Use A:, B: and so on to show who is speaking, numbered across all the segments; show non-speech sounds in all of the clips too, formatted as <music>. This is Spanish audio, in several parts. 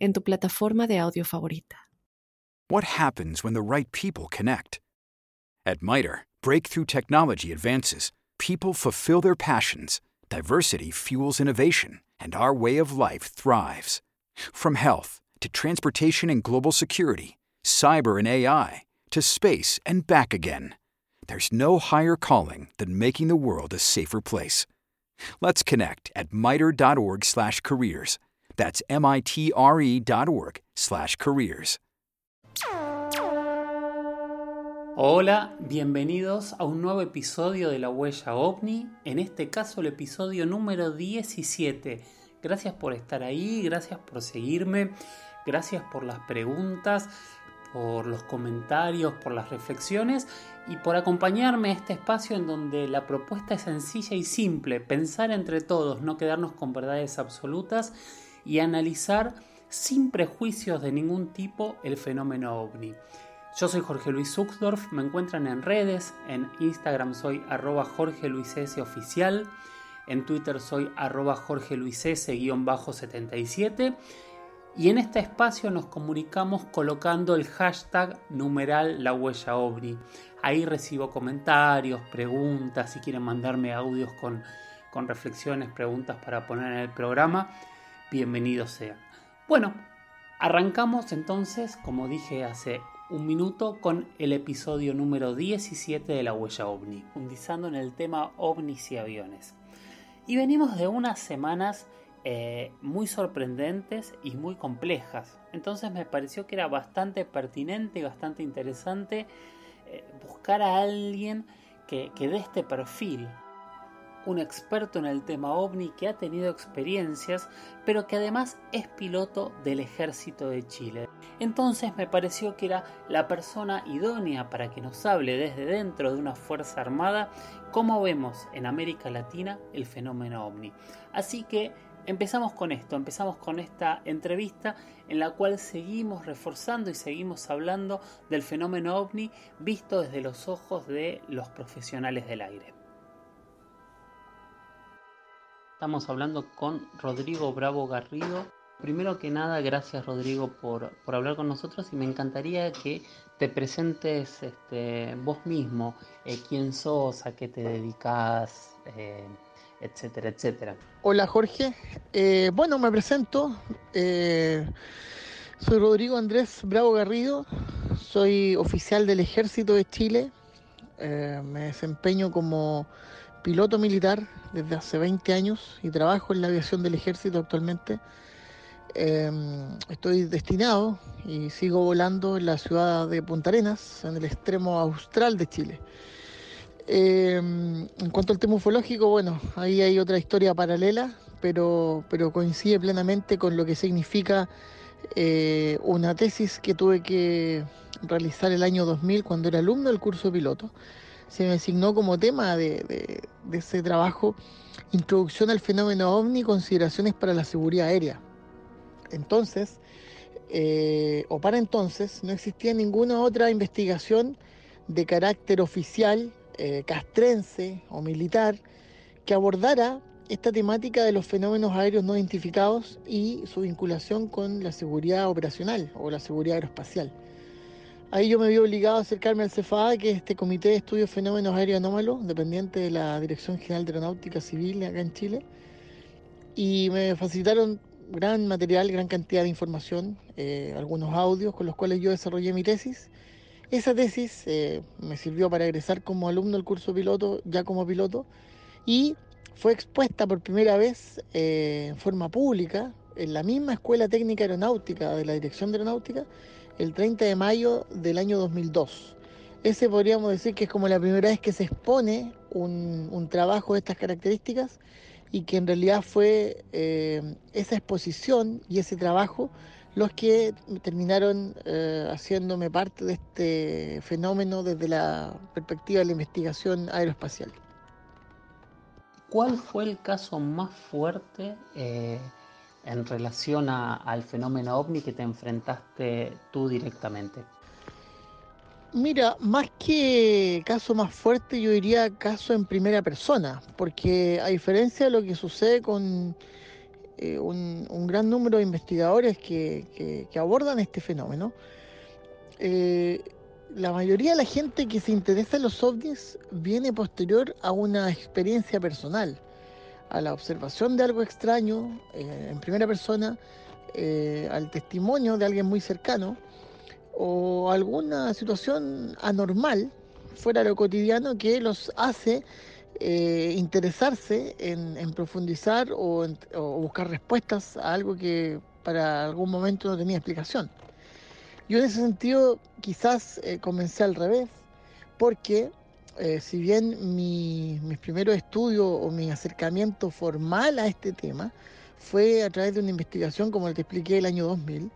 A: en tu plataforma de audio favorita.
B: What happens when the right people connect? At MITRE, breakthrough technology advances, people fulfill their passions, diversity fuels innovation, and our way of life thrives. From health to transportation and global security, cyber and AI, to space and back again, there's no higher calling than making the world a safer place. Let's connect at mitre.org/careers. That's m-i-t-r-e dot org slash careers.
C: Hola, bienvenidos a un nuevo episodio de La Huella OVNI, en este caso el episodio número 17. Gracias por estar ahí, gracias por seguirme, gracias por las preguntas, por los comentarios, por las reflexiones y por acompañarme a este espacio en donde la propuesta es sencilla y simple, pensar entre todos, no quedarnos con verdades absolutas y analizar sin prejuicios de ningún tipo el fenómeno ovni. Yo soy Jorge Luis Zuxdorf, me encuentran en redes, en Instagram soy arroba Jorge Luis S oficial, en Twitter soy arroba Jorge Luis S-77 y en este espacio nos comunicamos colocando el hashtag numeral la huella ovni. Ahí recibo comentarios, preguntas, si quieren mandarme audios con, con reflexiones, preguntas para poner en el programa, bienvenidos sean. Bueno, arrancamos entonces, como dije hace un minuto, con el episodio número 17 de La Huella OVNI, fundizando en el tema ovnis y aviones. Y venimos de unas semanas eh, muy sorprendentes y muy complejas. Entonces me pareció que era bastante pertinente y bastante interesante eh, buscar a alguien que, que dé este perfil, un experto en el tema ovni que ha tenido experiencias, pero que además es piloto del ejército de Chile. Entonces me pareció que era la persona idónea para que nos hable desde dentro de una fuerza armada cómo vemos en América Latina el fenómeno ovni. Así que empezamos con esto, empezamos con esta entrevista en la cual seguimos reforzando y seguimos hablando del fenómeno ovni visto desde los ojos de los profesionales del aire. Estamos hablando con Rodrigo Bravo Garrido. Primero que nada, gracias Rodrigo por, hablar con nosotros y me encantaría que te presentes este, vos mismo, eh, quién sos, a qué te dedicas, eh, etcétera, etcétera.
D: Hola Jorge, eh, bueno, me presento, soy Rodrigo Andrés Bravo Garrido, soy oficial del Ejército de Chile, me desempeño como piloto militar desde hace 20 años y trabajo en la aviación del ejército actualmente. Em, estoy destinado y sigo volando en la ciudad de Punta Arenas, en el extremo austral de Chile. Em, en cuanto al tema ufológico, bueno, ahí hay otra historia paralela, pero, pero coincide plenamente con lo que significa eh, una tesis que tuve que realizar el año 2000 cuando era alumno del curso piloto se me asignó como tema de, ese trabajo Introducción al fenómeno ovni, consideraciones para la seguridad aérea. Entonces, eh, o para entonces, no existía ninguna otra investigación de carácter oficial, eh, castrense o militar que abordara esta temática de los fenómenos aéreos no identificados y su vinculación con la seguridad operacional o la seguridad aeroespacial. Ahí yo me vi obligado a acercarme al CFA, que es este Comité de Estudios Fenómenos Aéreos Anómalos, dependiente de la Dirección General de Aeronáutica Civil acá en Chile. Y me facilitaron gran material, gran cantidad de información, eh, algunos audios con los cuales yo desarrollé mi tesis. Esa tesis eh, me sirvió para egresar como alumno del curso piloto, ya como piloto, y fue expuesta por primera vez eh, en forma pública en la misma Escuela Técnica Aeronáutica de la Dirección de Aeronáutica el 30 de mayo del año 2002. Ese podríamos decir que es como la primera vez que se expone un, trabajo de estas características y que en realidad fue eh, esa exposición y ese trabajo los que terminaron eh, haciéndome parte de este fenómeno desde la perspectiva de la investigación aeroespacial.
C: ¿Cuál fue el caso más fuerte eh, en relación al fenómeno ovni que te enfrentaste tú directamente?
D: Mira, más que caso más fuerte, yo diría caso en primera persona, porque a diferencia de lo que sucede con eh, un, gran número de investigadores que, abordan este fenómeno, eh, la mayoría de la gente que se interesa en los ovnis viene posterior a una experiencia personal, a la observación de algo extraño eh, en primera persona, al testimonio de alguien muy cercano o alguna situación anormal fuera de lo cotidiano que los hace eh, interesarse en, profundizar o, buscar respuestas a algo que para algún momento no tenía explicación. Yo en ese sentido quizás eh, comencé al revés, porque eh, si bien mi, mis primeros estudios o mi acercamiento formal a este tema fue a través de una investigación, como te expliqué, el año 2000,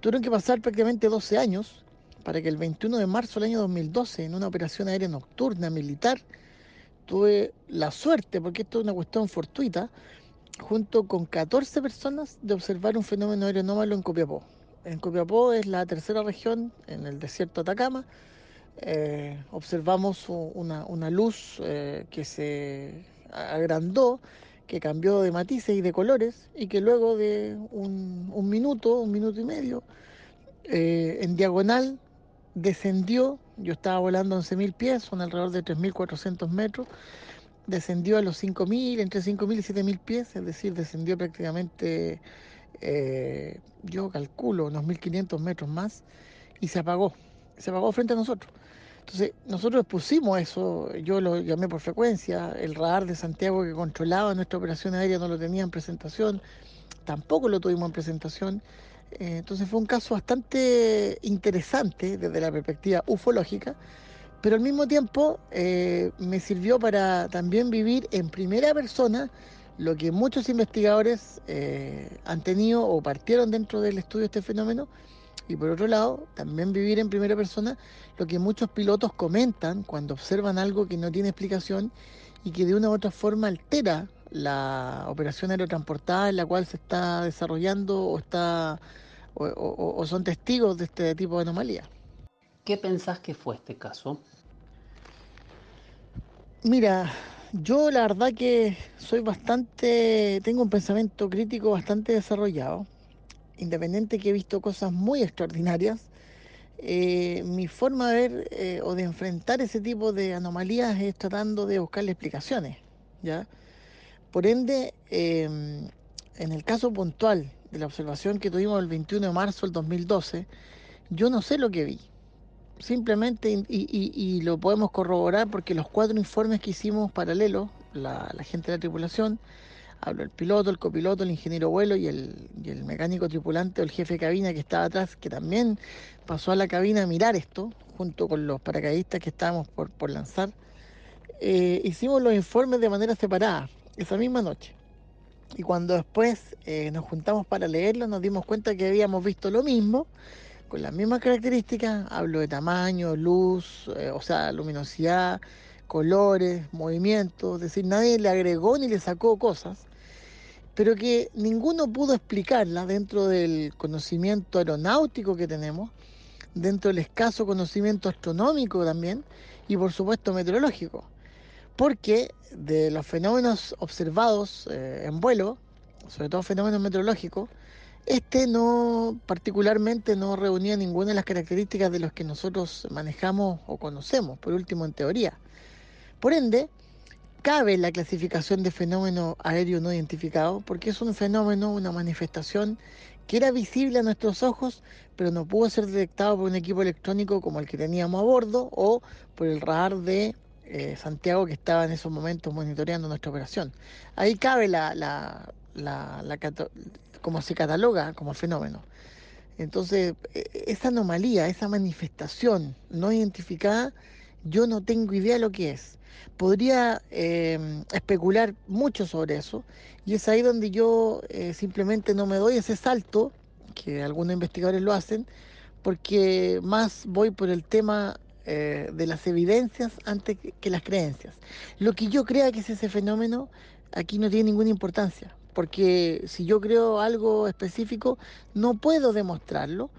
D: Tuvieron que pasar prácticamente 12 años para que el 21 de marzo del año 2012, en una operación aérea nocturna militar, tuve la suerte, porque esto es una cuestión fortuita, junto con 14 personas, de observar un fenómeno aéreo anómalo en Copiapó. En Copiapó es la tercera región, en el desierto de Atacama. Eh, observamos una, luz eh, que se agrandó que cambió de matices y de colores y que luego de un, minuto, un minuto y medio, eh, en diagonal descendió, yo estaba volando 11.000 pies, son alrededor de 3.400 metros, descendió a los 5.000, entre 5.000 y 7.000 pies, es decir, descendió prácticamente, eh, yo calculo, unos 1.500 metros más y se apagó, se apagó frente a nosotros. Entonces, nosotros pusimos eso, yo lo llamé por frecuencia, el radar de Santiago que controlaba nuestra operación aérea no lo tenía en presentación, tampoco lo tuvimos en presentación. Eh, entonces fue un caso bastante interesante desde la perspectiva ufológica, pero al mismo tiempo eh, me sirvió para también vivir en primera persona lo que muchos investigadores eh, han tenido o partieron dentro del estudio de este fenómeno, y por otro lado, también vivir en primera persona lo que muchos pilotos comentan cuando observan algo que no tiene explicación y que de una u otra forma altera la operación aerotransportada en la cual se está desarrollando o está o, son testigos de este tipo de anomalía.
C: ¿Qué pensás que fue este caso?
D: Mira, yo la verdad que soy bastante, tengo un pensamiento crítico bastante desarrollado independiente que he visto cosas muy extraordinarias, eh, mi forma de ver eh, o de enfrentar ese tipo de anomalías es tratando de buscarle explicaciones. ¿ya? Por ende, em, en el caso puntual de la observación que tuvimos el 21 de marzo del 2012, yo no sé lo que vi. Simplemente, y, lo podemos corroborar porque los cuatro informes que hicimos paralelos, la gente de la tripulación, Hablo el piloto, el copiloto, el ingeniero vuelo y el, mecánico tripulante o el jefe de cabina que estaba atrás, que también pasó a la cabina a mirar esto, junto con los paracaidistas que estábamos por, lanzar. Eh, hicimos los informes de manera separada, esa misma noche. Y cuando después eh, nos juntamos para leerlo, nos dimos cuenta que habíamos visto lo mismo, con las mismas características. Hablo de tamaño, luz, eh, o sea, luminosidad, colores, movimientos, es decir, nadie le agregó ni le sacó cosas, pero que ninguno pudo explicarla dentro del conocimiento aeronáutico que tenemos, dentro del escaso conocimiento astronómico también, y por supuesto meteorológico, porque de los fenómenos observados eh, en vuelo, sobre todo fenómenos meteorológicos, este no particularmente no reunía ninguna de las características de los que nosotros manejamos o conocemos, por último en teoría. Por ende, cabe la clasificación de fenómeno aéreo no identificado porque es un fenómeno, una manifestación que era visible a nuestros ojos, pero no pudo ser detectado por un equipo electrónico como el que teníamos a bordo o por el radar de eh, Santiago que estaba en esos momentos monitoreando nuestra operación. Ahí cabe la, la, la, la como se cataloga como fenómeno. Entonces, e, esa anomalía, esa manifestación no identificada, yo no tengo idea de lo que es. Podría eh, especular mucho sobre eso y es ahí donde yo eh, simplemente no me doy ese salto que algunos investigadores lo hacen, porque más voy por el tema eh, de las evidencias antes que las creencias. Lo que yo crea que es ese fenómeno aquí no tiene ninguna importancia, porque si yo creo algo específico no puedo demostrarlo.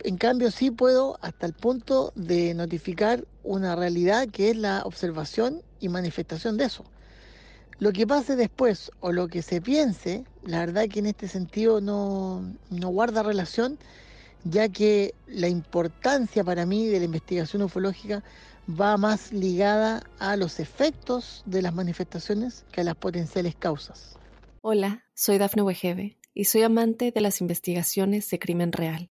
D: En cambio sí puedo hasta el punto de notificar una realidad que es la observación y manifestación de eso. Lo que pase después o lo que se piense, la verdad que en este sentido no, no guarda relación, ya que la importancia para mí de la investigación ufológica va más ligada a los efectos de las manifestaciones que a las potenciales causas.
A: Hola, soy Dafne Wegebe y soy amante de las investigaciones de crimen real.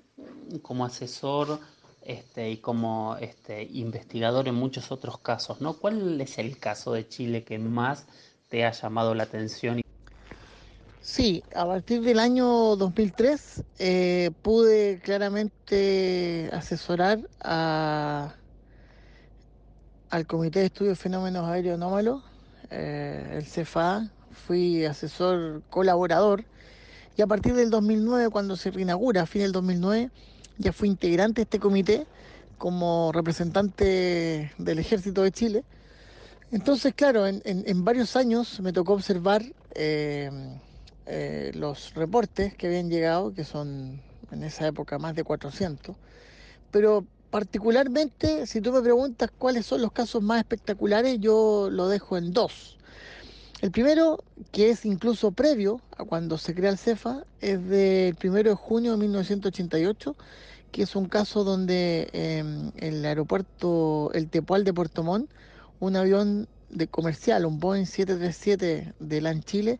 C: como asesor este, y como este, investigador en muchos otros casos, ¿no? ¿Cuál es el caso de Chile que más te ha llamado la atención?
D: Sí, a partir del año 2003 eh, pude claramente asesorar a, al Comité de Estudios de Fenómenos Aéreos Anómalos, eh, el CFA, fui asesor colaborador y a partir del 2009, cuando se reinaugura, a fin del 2009, ya fui integrante de este comité como representante del Ejército de Chile. Entonces, claro, en, varios años me tocó observar eh, eh, los reportes que habían llegado, que son en esa época más de 400, pero particularmente si tú me preguntas cuáles son los casos más espectaculares, yo lo dejo en dos. El primero, que es incluso previo a cuando se crea el CEFA, es del primero de junio de 1988, que es un caso donde em, el aeropuerto, el Tepual de Puerto Montt, un avión de comercial, un Boeing 737 de LAN Chile,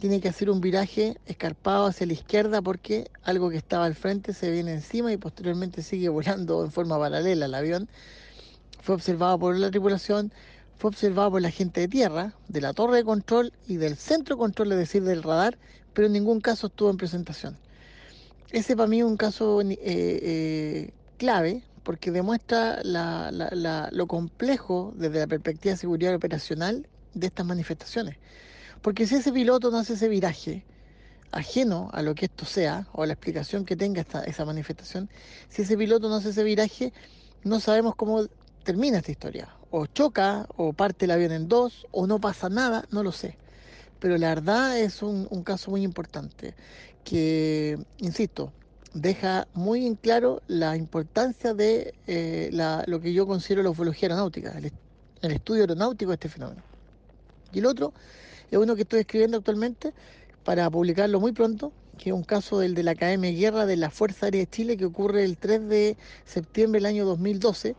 D: tiene que hacer un viraje escarpado hacia la izquierda porque algo que estaba al frente se viene encima y posteriormente sigue volando en forma paralela el avión. Fue observado por la tripulación, fue observado por la gente de tierra, de la torre de control y del centro de control, es decir, del radar, pero en ningún caso estuvo en presentación. Ese para mí es un caso eh, eh, clave porque demuestra lo complejo desde la perspectiva de seguridad operacional de estas manifestaciones. Porque si ese piloto no hace ese viraje, ajeno a lo que esto sea, o a la explicación que tenga esta, esa manifestación, si ese piloto no hace ese viraje, no sabemos cómo termina esta historia. O choca, o parte el avión en dos, o no pasa nada, no lo sé. Pero la verdad es un, caso muy importante que, insisto, deja muy en claro la importancia de eh, lo que yo considero la ufología aeronáutica, el, el estudio aeronáutico de este fenómeno. Y el otro es uno que estoy escribiendo actualmente para publicarlo muy pronto, que es un caso del de la Academia de Guerra de la Fuerza Aérea de Chile que ocurre el 3 de septiembre del año 2012,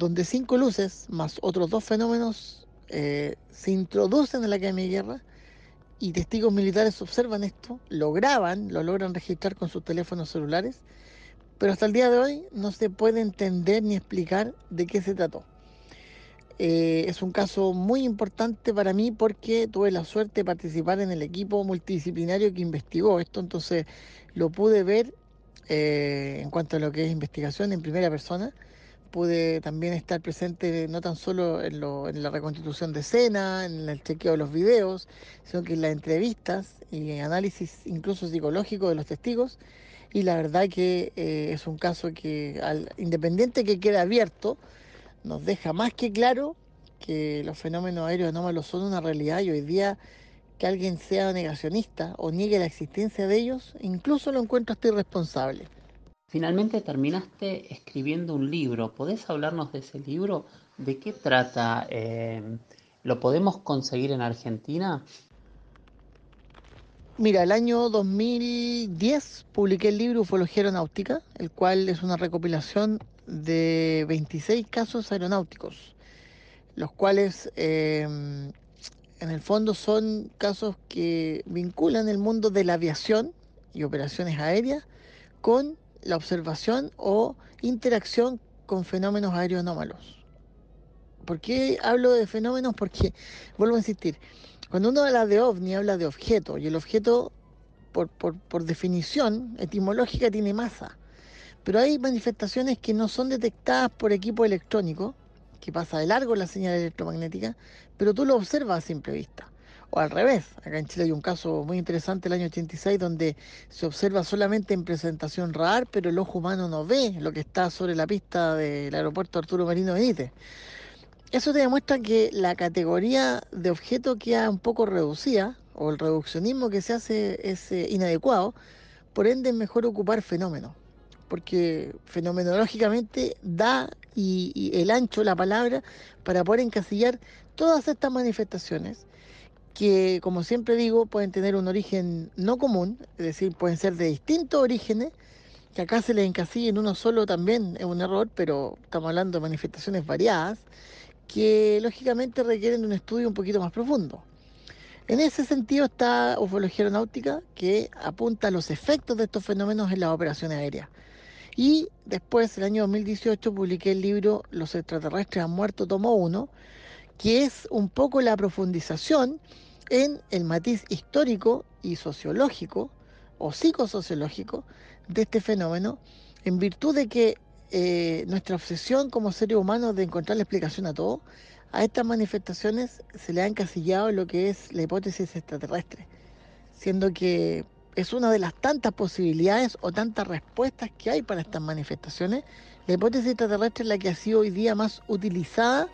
D: donde cinco luces más otros dos fenómenos eh, se introducen en la Academia de Guerra y testigos militares observan esto, lo graban, lo logran registrar con sus teléfonos celulares, pero hasta el día de hoy no se puede entender ni explicar de qué se trató. Eh, es un caso muy importante para mí porque tuve la suerte de participar en el equipo multidisciplinario que investigó esto, entonces lo pude ver eh, en cuanto a lo que es investigación en primera persona. Pude también estar presente no tan solo en, la reconstitución de escena, en el chequeo de los videos, sino que en las entrevistas y en análisis incluso psicológico de los testigos. Y la verdad que eh, es un caso que, al, independiente que quede abierto, nos deja más que claro que los fenómenos aéreos anómalos son una realidad y hoy día que alguien sea negacionista o niegue la existencia de ellos, incluso lo encuentro hasta irresponsable.
C: Finalmente terminaste escribiendo un libro. ¿Podés hablarnos de ese libro? ¿De qué trata? Eh, ¿Lo podemos conseguir en Argentina?
D: Mira, el año 2010 publiqué el libro Ufología Aeronáutica, el cual es una recopilación de 26 casos aeronáuticos, los cuales em, en el fondo son casos que vinculan el mundo de la aviación y operaciones aéreas con la observación o interacción con fenómenos aeroanómalos. ¿Por qué hablo de fenómenos? Porque, vuelvo a insistir, cuando uno habla de ovni, habla de objeto, y el objeto, por, por definición etimológica, tiene masa. Pero hay manifestaciones que no son detectadas por equipo electrónico, que pasa de largo la señal electromagnética, pero tú lo observas a simple vista. O al revés, acá en Chile hay un caso muy interesante el año 86 donde se observa solamente en presentación radar, pero el ojo humano no ve lo que está sobre la pista del aeropuerto Arturo Marino Benítez. Eso te demuestra que la categoría de objeto queda un poco reducida, o el reduccionismo que se hace es eh, inadecuado, por ende es mejor ocupar fenómenos porque fenomenológicamente da y, el ancho la palabra para poder encasillar todas estas manifestaciones que, como siempre digo, pueden tener un origen no común, es decir, pueden ser de distintos orígenes, que acá se les encasilla en uno solo también es un error, pero estamos hablando de manifestaciones variadas, que lógicamente requieren un estudio un poquito más profundo. En ese sentido está ufología aeronáutica, que apunta a los efectos de estos fenómenos en las operaciones aéreas. Y después, el año 2018, publiqué el libro Los extraterrestres han muerto, tomo 1, que es un poco la profundización en el matiz histórico y sociológico o psicosociológico de este fenómeno, en virtud de que eh, nuestra obsesión como seres humanos de encontrar la explicación a todo, a estas manifestaciones se le ha encasillado lo que es la hipótesis extraterrestre, siendo que es una de las tantas posibilidades o tantas respuestas que hay para estas manifestaciones. La hipótesis extraterrestre es la que ha sido hoy día más utilizada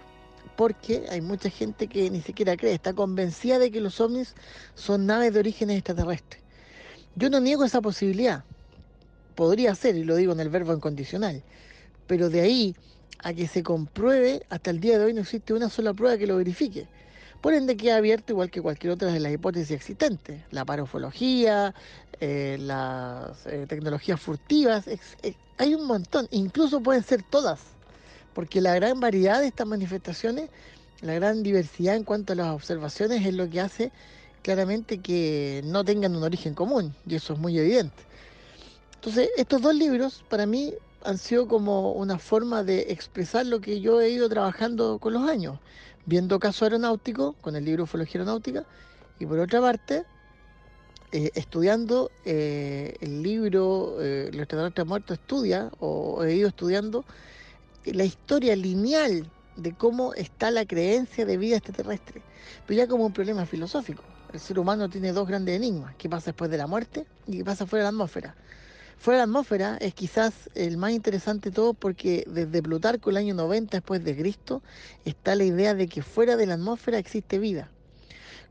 D: porque hay mucha gente que ni siquiera cree, está convencida de que los ovnis son naves de orígenes extraterrestres. Yo no niego esa posibilidad, podría ser, y lo digo en el verbo incondicional, pero de ahí a que se compruebe, hasta el día de hoy no existe una sola prueba que lo verifique. Por ende queda abierto igual que cualquier otra de las hipótesis existentes, la parofología, eh, las eh, tecnologías furtivas, hay un montón, incluso pueden ser todas, porque la gran variedad de estas manifestaciones, la gran diversidad en cuanto a las observaciones es lo que hace claramente que no tengan un origen común, y eso es muy evidente. Entonces, estos dos libros para mí han sido como una forma de expresar lo que yo he ido trabajando con los años viendo caso aeronáutico con el libro Ufología Aeronáutica y por otra parte eh, estudiando eh, el libro eh, Los muertos estudia o he ido estudiando la historia lineal de cómo está la creencia de vida extraterrestre, pero ya como un problema filosófico. El ser humano tiene dos grandes enigmas, qué pasa después de la muerte y qué pasa fuera de la atmósfera. Fuera de la atmósfera es quizás el más interesante de todo porque desde Plutarco, el año 90 después de Cristo, está la idea de que fuera de la atmósfera existe vida.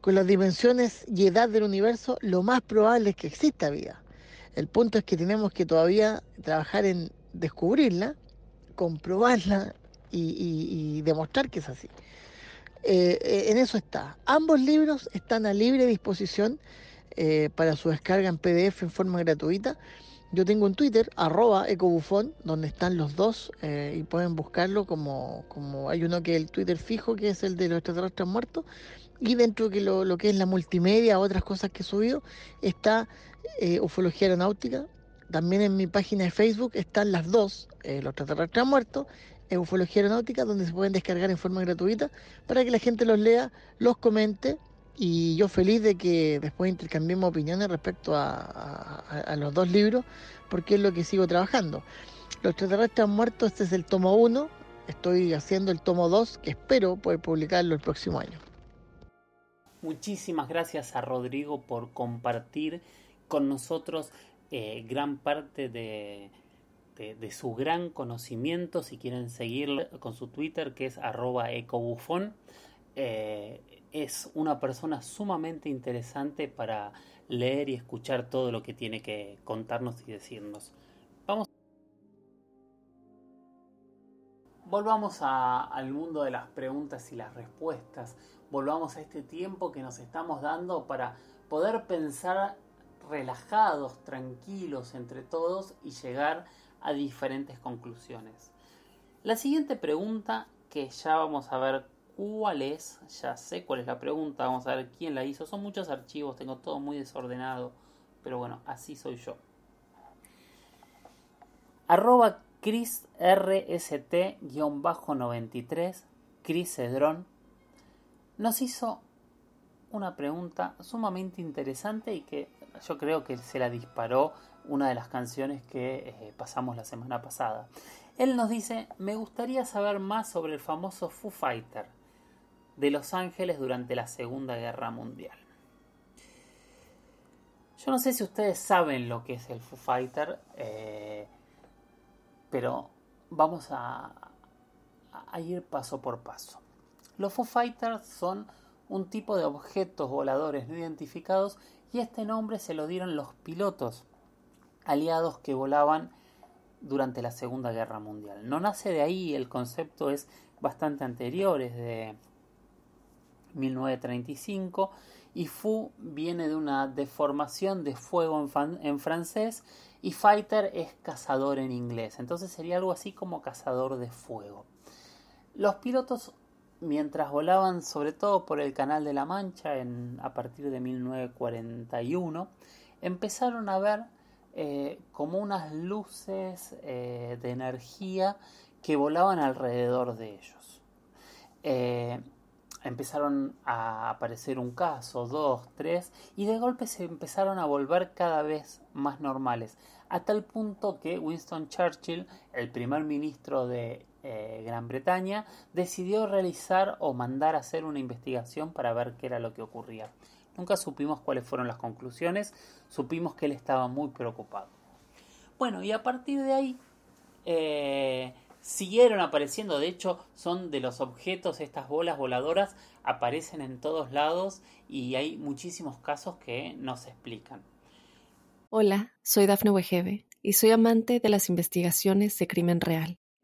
D: Con las dimensiones y edad del universo, lo más probable es que exista vida. El punto es que tenemos que todavía trabajar en descubrirla, comprobarla y, demostrar que es así. Eh, eh, en eso está. Ambos libros están a libre disposición eh, para su descarga en PDF en forma gratuita. Yo tengo un Twitter, arroba ecobufón, donde están los dos y pueden buscarlo como, como hay uno que es el Twitter fijo, que es el de los extraterrestres muertos, y dentro de lo, lo que es la multimedia, otras cosas que he subido, está Ufología Aeronáutica. También en mi página de Facebook están las dos, eh, los extraterrestres muertos, en Ufología Aeronáutica, donde se pueden descargar en forma gratuita para que la gente los lea, los comente y yo feliz de que después intercambiemos opiniones respecto a, los dos libros, porque es lo que sigo trabajando. Los extraterrestres han muerto, este es el tomo 1, estoy haciendo el tomo 2, que espero poder publicarlo el próximo año.
C: Muchísimas gracias a Rodrigo por compartir con nosotros eh, gran parte de, de, su gran conocimiento. Si quieren seguirlo con su Twitter, que es arroba ecobufón. Eh, es una persona sumamente interesante para leer y escuchar todo lo que tiene que contarnos y decirnos. Vamos. Volvamos al mundo de las preguntas y las respuestas. Volvamos a este tiempo que nos estamos dando para poder pensar relajados, tranquilos entre todos y llegar a diferentes conclusiones. La siguiente pregunta que ya vamos a ver cuál es, ya sé cuál es la pregunta, vamos a ver quién la hizo. Son muchos archivos, tengo todo muy desordenado, pero bueno, así soy yo. Arroba ChrisRST-93, Chris Edron, nos hizo una pregunta sumamente interesante y que yo creo que se la disparó una de las canciones que eh, pasamos la semana pasada. Él nos dice, me gustaría saber más sobre el famoso Foo Fighter de Los Ángeles durante la Segunda Guerra Mundial. Yo no sé si ustedes saben lo que es el Foo Fighter, eh, pero vamos a, a ir paso por paso. Los Foo Fighters son un tipo de objetos voladores no identificados y este nombre se lo dieron los pilotos aliados que volaban durante la Segunda Guerra Mundial. No nace de ahí, el concepto es bastante anterior, es de 1935 y Fu viene de una deformación de fuego en, en, francés y fighter es cazador en inglés, entonces sería algo así como cazador de fuego. Los pilotos mientras volaban sobre todo por el Canal de la Mancha en, a partir de 1941, empezaron a ver eh, como unas luces eh, de energía que volaban alrededor de ellos. Eh, empezaron a aparecer un caso, dos, tres, y de golpe se empezaron a volver cada vez más normales, a tal punto que Winston Churchill, el primer ministro de eh, Gran Bretaña, decidió realizar o mandar a hacer una investigación para ver qué era lo que ocurría. Nunca supimos cuáles fueron las conclusiones, supimos que él estaba muy preocupado. Bueno, y a partir de ahí eh, siguieron apareciendo, de hecho son de los objetos, estas bolas voladoras aparecen en todos lados y hay muchísimos casos que no se explican.
A: Hola, soy Dafne Wegebe y soy amante de las investigaciones de crimen real.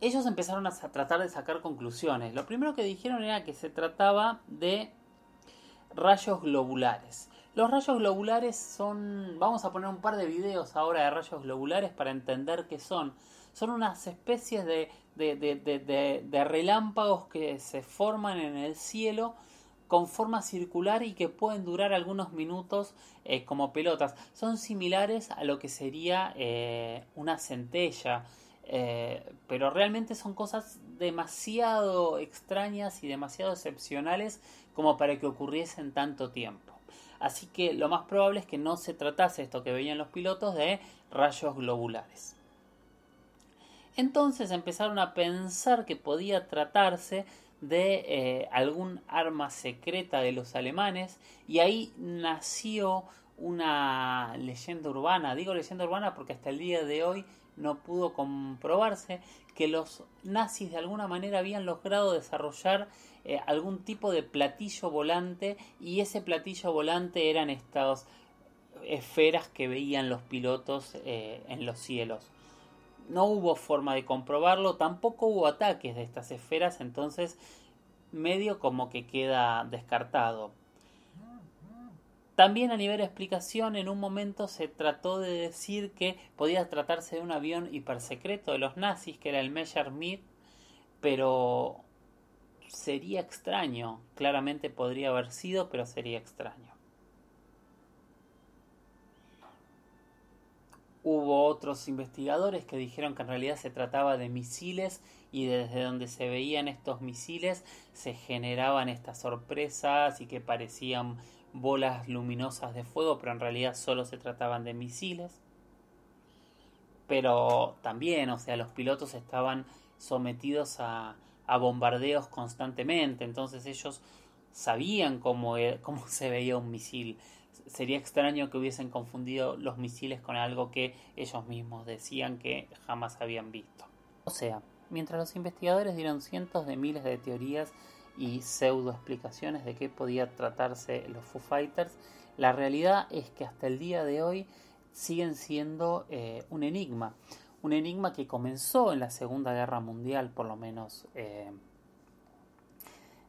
C: ellos empezaron a tratar de sacar conclusiones. Lo primero que dijeron era que se trataba de rayos globulares. Los rayos globulares son, vamos a poner un par de videos ahora de rayos globulares para entender qué son. Son unas especies de, de, relámpagos que se forman en el cielo con forma circular y que pueden durar algunos minutos eh, como pelotas. Son similares a lo que sería eh, una centella. Eh, pero realmente son cosas demasiado extrañas y demasiado excepcionales como para que ocurriesen tanto tiempo. Así que lo más probable es que no se tratase esto que veían los pilotos de rayos globulares. Entonces empezaron a pensar que podía tratarse de eh, algún arma secreta de los alemanes y ahí nació una leyenda urbana. Digo leyenda urbana porque hasta el día de hoy no pudo comprobarse que los nazis de alguna manera habían logrado desarrollar eh, algún tipo de platillo volante y ese platillo volante eran estas esferas que veían los pilotos eh, en los cielos. No hubo forma de comprobarlo, tampoco hubo ataques de estas esferas, entonces medio como que queda descartado. También a nivel de explicación, en un momento se trató de decir que podía tratarse de un avión hipersecreto de los nazis, que era el Messerschmitt, pero sería extraño. Claramente podría haber sido, pero sería extraño. Hubo otros investigadores que dijeron que en realidad se trataba de misiles y desde donde se veían estos misiles se generaban estas sorpresas y que parecían bolas luminosas de fuego, pero en realidad solo se trataban de misiles. Pero también, o sea, los pilotos estaban sometidos a, a bombardeos constantemente, entonces ellos sabían cómo, e, <laughs> cómo se veía un misil. Sería extraño que hubiesen confundido los misiles con algo que ellos mismos decían que jamás habían visto. O sea, mientras los investigadores dieron cientos de miles de teorías y pseudo explicaciones de qué podía tratarse los Foo Fighters, la realidad es que hasta el día de hoy siguen siendo eh, un enigma. un enigma que comenzó en la Segunda Guerra Mundial, por lo menos eh,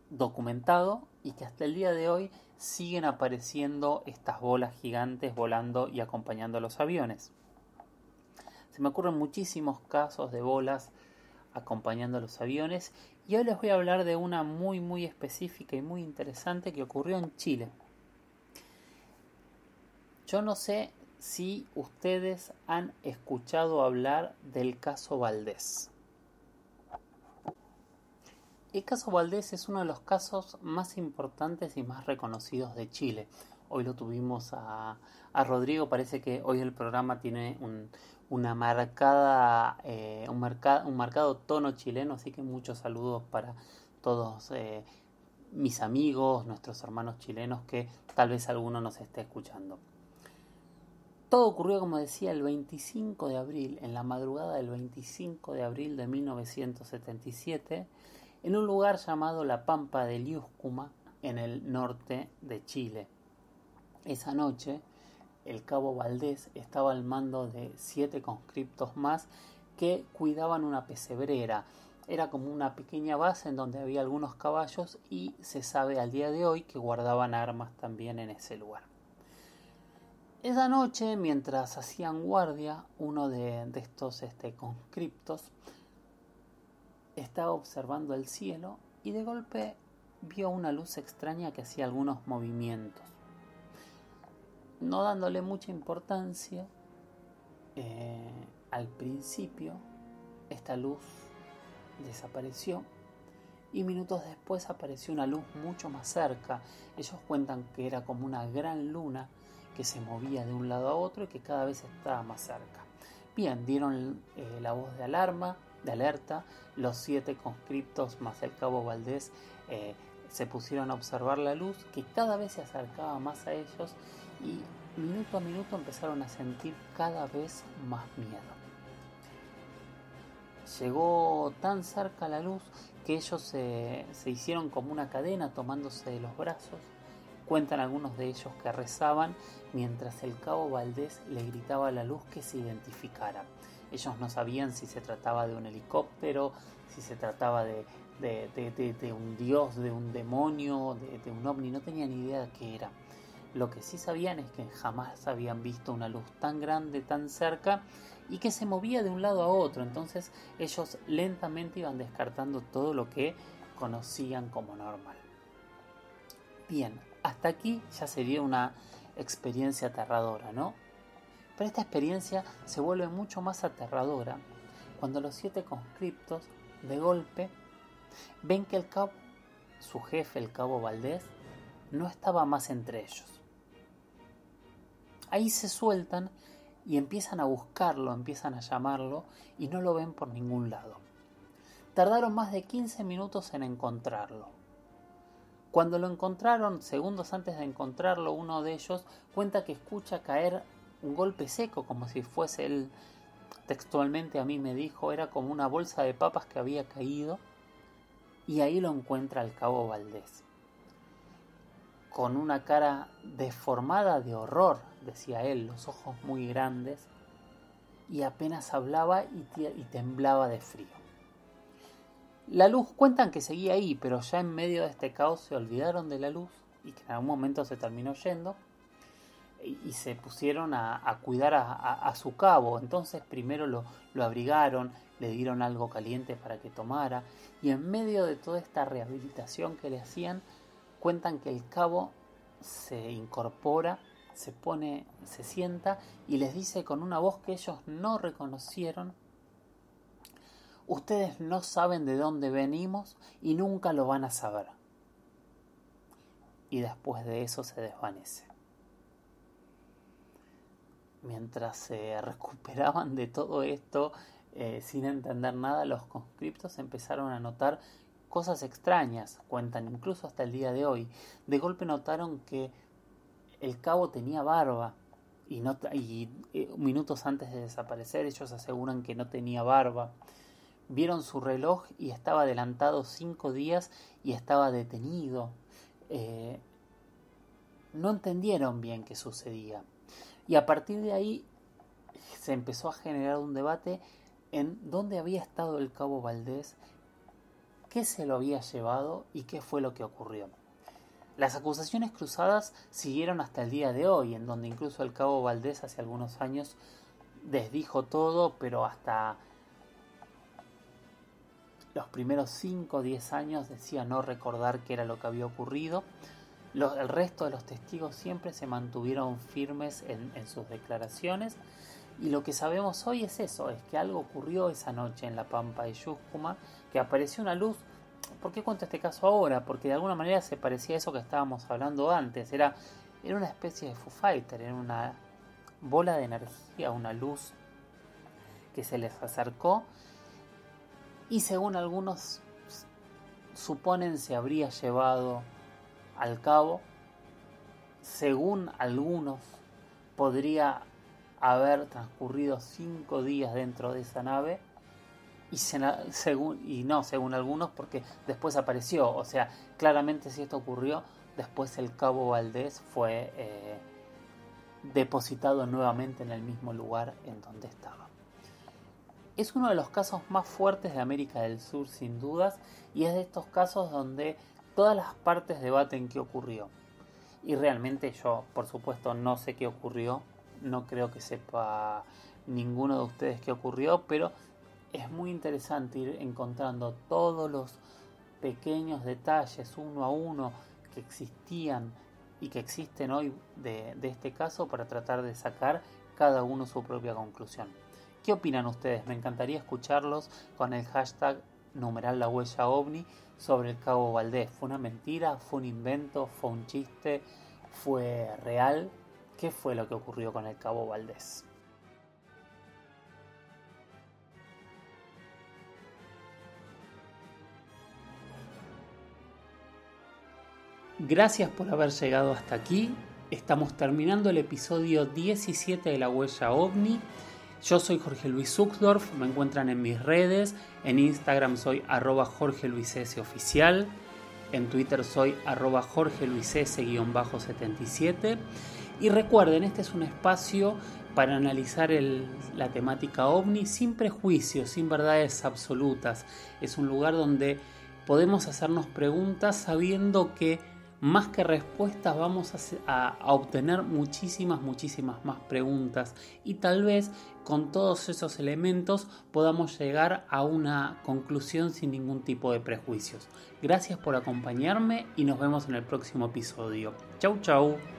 C: documentado, y que hasta el día de hoy siguen apareciendo estas bolas gigantes volando y acompañando los aviones. Se me ocurren muchísimos casos de bolas acompañando los aviones y hoy les voy a hablar de una muy muy específica y muy interesante que ocurrió en Chile. Yo no sé si ustedes han escuchado hablar del caso Valdés. El caso Valdés es uno de los casos más importantes y más reconocidos de Chile. Hoy lo tuvimos a, Rodrigo, parece que hoy el programa tiene un, una marcada, eh, un, un, marcado tono chileno, así que muchos saludos para todos eh, mis amigos, nuestros hermanos chilenos, que tal vez alguno nos esté escuchando. Todo ocurrió, como decía, el 25 de abril, en la madrugada del 25 de abril de 1977, en un lugar llamado La Pampa de Liúscuma, en el norte de Chile. Esa noche, el cabo Valdés estaba al mando de siete conscriptos más que cuidaban una pesebrera. Era como una pequeña base en donde había algunos caballos y se sabe al día de hoy que guardaban armas también en ese lugar. Esa noche, mientras hacían guardia, uno de, estos este, conscriptos estaba observando el cielo y de golpe vio una luz extraña que hacía algunos movimientos. No dándole mucha importancia, eh, al principio esta luz desapareció y minutos después apareció una luz mucho más cerca. Ellos cuentan que era como una gran luna que se movía de un lado a otro y que cada vez estaba más cerca. Bien, dieron eh, la voz de alarma, de alerta, los siete conscriptos más el cabo Valdés eh, se pusieron a observar la luz que cada vez se acercaba más a ellos y minuto a minuto empezaron a sentir cada vez más miedo. Llegó tan cerca la luz que ellos se hicieron como una cadena tomándose de los brazos Cuentan algunos de ellos que rezaban mientras el cabo Valdés le gritaba a la luz que se identificara. Ellos no sabían si se trataba de un helicóptero, si se trataba de, un dios, de un demonio, de, un ovni, no tenían idea de qué era. Lo que sí sabían es que jamás habían visto una luz tan grande, tan cerca y que se movía de un lado a otro. Entonces ellos lentamente iban descartando todo lo que conocían como normal. Bien, hasta aquí ya sería una experiencia aterradora, ¿no? Pero esta experiencia se vuelve mucho más aterradora cuando los siete conscriptos, de golpe, ven que el cabo, su jefe, el cabo Valdés, no estaba más entre ellos. Ahí se sueltan y empiezan a buscarlo, empiezan a llamarlo y no lo ven por ningún lado. Tardaron más de 15 minutos en encontrarlo. Cuando lo encontraron, segundos antes de encontrarlo, uno de ellos cuenta que escucha caer un golpe seco, como si fuese él, textualmente a mí me dijo, era como una bolsa de papas que había caído, y ahí lo encuentra el cabo Valdés. Con una cara deformada de horror, decía él, los ojos muy grandes, y apenas hablaba y, temblaba de frío. La luz cuentan que seguía ahí, pero ya en medio de este caos se olvidaron de la luz y que en algún momento se terminó yendo y, se pusieron a, cuidar a, su cabo. Entonces primero lo abrigaron, le dieron algo caliente para que tomara y en medio de toda esta rehabilitación que le hacían, cuentan que el cabo se incorpora, se pone, se sienta y les dice con una voz que ellos no reconocieron Ustedes no saben de dónde venimos y nunca lo van a saber. Y después de eso se desvanece. Mientras se <laughs> recuperaban de todo esto, eh, sin entender nada, los conscriptos empezaron a notar cosas extrañas, cuentan incluso hasta el día de hoy. De golpe notaron que el cabo tenía barba y, y eh, minutos antes de desaparecer ellos aseguran que no tenía barba. Vieron su reloj y estaba adelantado cinco días y estaba detenido. Eh, no entendieron bien qué sucedía. Y a partir de ahí se empezó a generar un debate en dónde había estado el cabo Valdés, qué se lo había llevado y qué fue lo que ocurrió. Las acusaciones cruzadas siguieron hasta el día de hoy, en donde incluso el cabo Valdés hace algunos años desdijo todo, pero hasta los primeros 5 o 10 años decía no recordar qué era lo que había ocurrido. el resto de los testigos siempre se mantuvieron firmes en, en sus declaraciones y lo que sabemos hoy es eso, es que algo ocurrió esa noche en la pampa de Yuscuma, que apareció una luz. ¿Por qué cuento este caso ahora? Porque de alguna manera se parecía a eso que estábamos hablando antes. Era, era una especie de Foo Fighter, era una bola de energía, una luz que se les acercó y según algunos suponen se habría llevado al cabo, según algunos podría haber transcurrido cinco días dentro de esa nave y, según, y no según algunos porque después apareció, o sea, claramente si esto ocurrió, después el cabo Valdés fue eh, depositado nuevamente en el mismo lugar en donde estaba. Es uno de los casos más fuertes de América del Sur sin dudas y es de estos casos donde todas las partes debaten qué ocurrió. Y realmente yo, por supuesto, no sé qué ocurrió, no creo que sepa ninguno de ustedes qué ocurrió, pero es muy interesante ir encontrando todos los pequeños detalles uno a uno que existían y que existen hoy de, este caso para tratar de sacar cada uno su propia conclusión. ¿Qué opinan ustedes? Me encantaría escucharlos con el hashtag numeral sobre el cabo Valdés. ¿Fue una mentira? ¿Fue un invento? ¿Fue un chiste? ¿Fue real? ¿Qué fue lo que ocurrió con el cabo Valdés? Gracias por haber llegado hasta aquí. Estamos terminando el episodio 17 de La Huella OVNI. Yo soy Jorge Luis Zuckdorf, me encuentran en mis redes. En Instagram soy arroba. En Twitter soy arroba Jorge Luis 77 y recuerden, este es un espacio para analizar la temática ovni sin prejuicios, sin verdades absolutas. Es un lugar donde podemos hacernos preguntas sabiendo que más que respuestas vamos a, obtener muchísimas, muchísimas más preguntas y tal vez con todos esos elementos podamos llegar a una conclusión sin ningún tipo de prejuicios. Gracias por acompañarme y nos vemos en el próximo episodio. Chau chau.